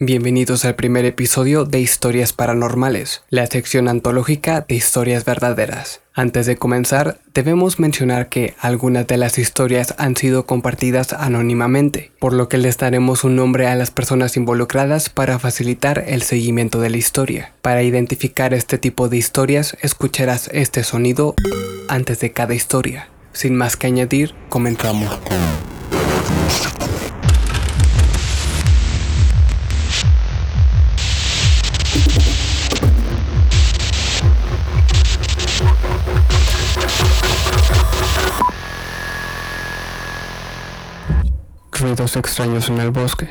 Bienvenidos al primer episodio de Historias Paranormales, la sección antológica de historias verdaderas. Antes de comenzar, debemos mencionar que algunas de las historias han sido compartidas anónimamente, por lo que les daremos un nombre a las personas involucradas para facilitar el seguimiento de la historia. Para identificar este tipo de historias, escucharás este sonido antes de cada historia. Sin más que añadir, comenzamos. Ruidos extraños en el bosque.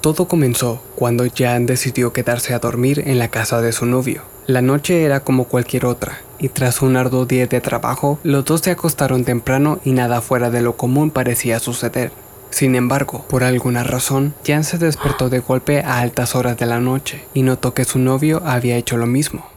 Todo comenzó cuando Jan decidió quedarse a dormir en la casa de su novio. La noche era como cualquier otra, y tras un arduo día de trabajo, los dos se acostaron temprano y nada fuera de lo común parecía suceder. Sin embargo, por alguna razón, Jan se despertó de golpe a altas horas de la noche y notó que su novio había hecho lo mismo.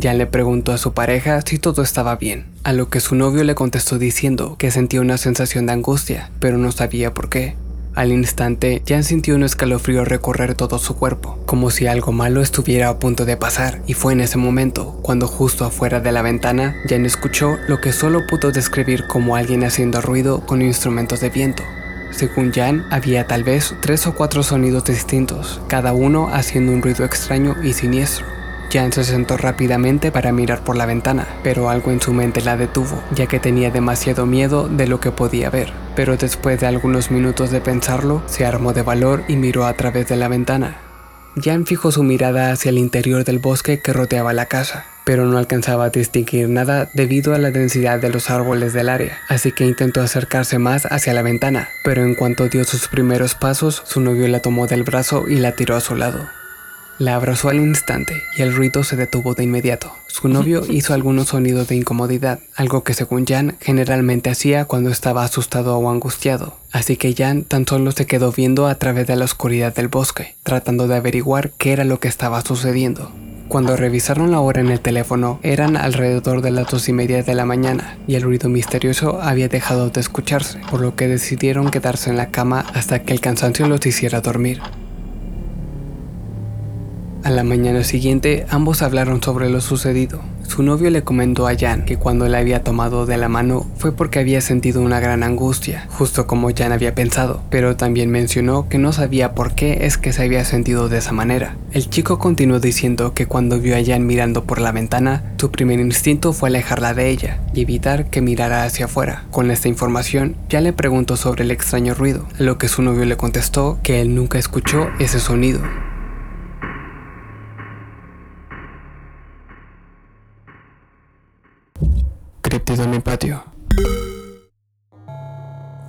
Jan le preguntó a su pareja si todo estaba bien, a lo que su novio le contestó diciendo que sentía una sensación de angustia, pero no sabía por qué. Al instante, Jan sintió un escalofrío recorrer todo su cuerpo, como si algo malo estuviera a punto de pasar, y fue en ese momento, cuando justo afuera de la ventana, Jan escuchó lo que solo pudo describir como alguien haciendo ruido con instrumentos de viento. Según Jan, había tal vez tres o cuatro sonidos distintos, cada uno haciendo un ruido extraño y siniestro. Jan se sentó rápidamente para mirar por la ventana, pero algo en su mente la detuvo, ya que tenía demasiado miedo de lo que podía ver. Pero después de algunos minutos de pensarlo, se armó de valor y miró a través de la ventana. Jan fijó su mirada hacia el interior del bosque que rodeaba la casa, pero no alcanzaba a distinguir nada debido a la densidad de los árboles del área, así que intentó acercarse más hacia la ventana, pero en cuanto dio sus primeros pasos, su novio la tomó del brazo y la tiró a su lado. La abrazó al instante y el ruido se detuvo de inmediato. Su novio hizo algunos sonidos de incomodidad, algo que según Jan generalmente hacía cuando estaba asustado o angustiado. Así que Jan tan solo se quedó viendo a través de la oscuridad del bosque, tratando de averiguar qué era lo que estaba sucediendo. Cuando revisaron la hora en el teléfono, eran alrededor de las dos y media de la mañana y el ruido misterioso había dejado de escucharse, por lo que decidieron quedarse en la cama hasta que el cansancio los hiciera dormir. A la mañana siguiente, ambos hablaron sobre lo sucedido. Su novio le comentó a Jan que cuando la había tomado de la mano fue porque había sentido una gran angustia, justo como Jan había pensado, pero también mencionó que no sabía por qué es que se había sentido de esa manera. El chico continuó diciendo que cuando vio a Jan mirando por la ventana, su primer instinto fue alejarla de ella y evitar que mirara hacia afuera. Con esta información, Jan le preguntó sobre el extraño ruido, lo que su novio le contestó que él nunca escuchó ese sonido. En patio.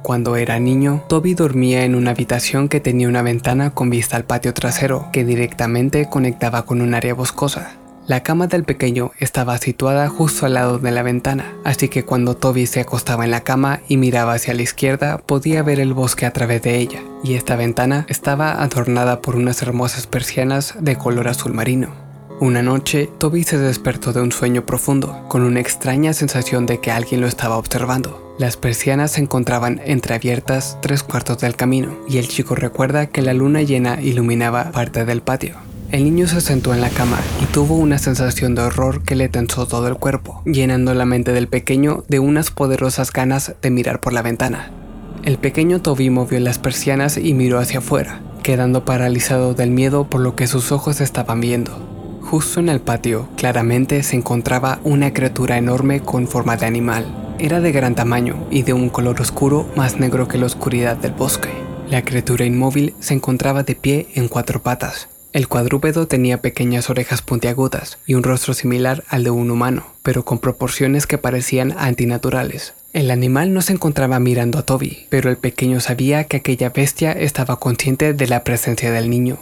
Cuando era niño, Toby dormía en una habitación que tenía una ventana con vista al patio trasero, que directamente conectaba con un área boscosa. La cama del pequeño estaba situada justo al lado de la ventana, así que cuando Toby se acostaba en la cama y miraba hacia la izquierda, podía ver el bosque a través de ella, y esta ventana estaba adornada por unas hermosas persianas de color azul marino. Una noche, Toby se despertó de un sueño profundo, con una extraña sensación de que alguien lo estaba observando. Las persianas se encontraban entreabiertas tres cuartos del camino, y el chico recuerda que la luna llena iluminaba parte del patio. El niño se sentó en la cama y tuvo una sensación de horror que le tensó todo el cuerpo, llenando la mente del pequeño de unas poderosas ganas de mirar por la ventana. El pequeño Toby movió las persianas y miró hacia afuera, quedando paralizado del miedo por lo que sus ojos estaban viendo. Justo en el patio, claramente se encontraba una criatura enorme con forma de animal. Era de gran tamaño y de un color oscuro más negro que la oscuridad del bosque. La criatura inmóvil se encontraba de pie en cuatro patas. El cuadrúpedo tenía pequeñas orejas puntiagudas y un rostro similar al de un humano, pero con proporciones que parecían antinaturales. El animal no se encontraba mirando a Toby, pero el pequeño sabía que aquella bestia estaba consciente de la presencia del niño.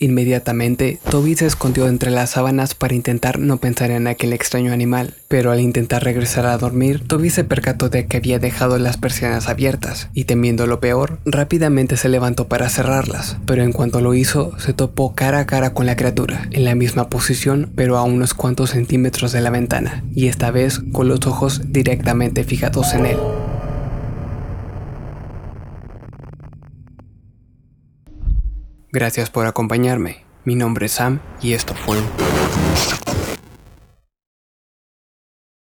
Inmediatamente, Toby se escondió entre las sábanas para intentar no pensar en aquel extraño animal, pero al intentar regresar a dormir, Toby se percató de que había dejado las persianas abiertas, y temiendo lo peor, rápidamente se levantó para cerrarlas, pero en cuanto lo hizo, se topó cara a cara con la criatura, en la misma posición, pero a unos cuantos centímetros de la ventana, y esta vez con los ojos directamente fijados en él. Gracias por acompañarme. Mi nombre es Sam y esto fue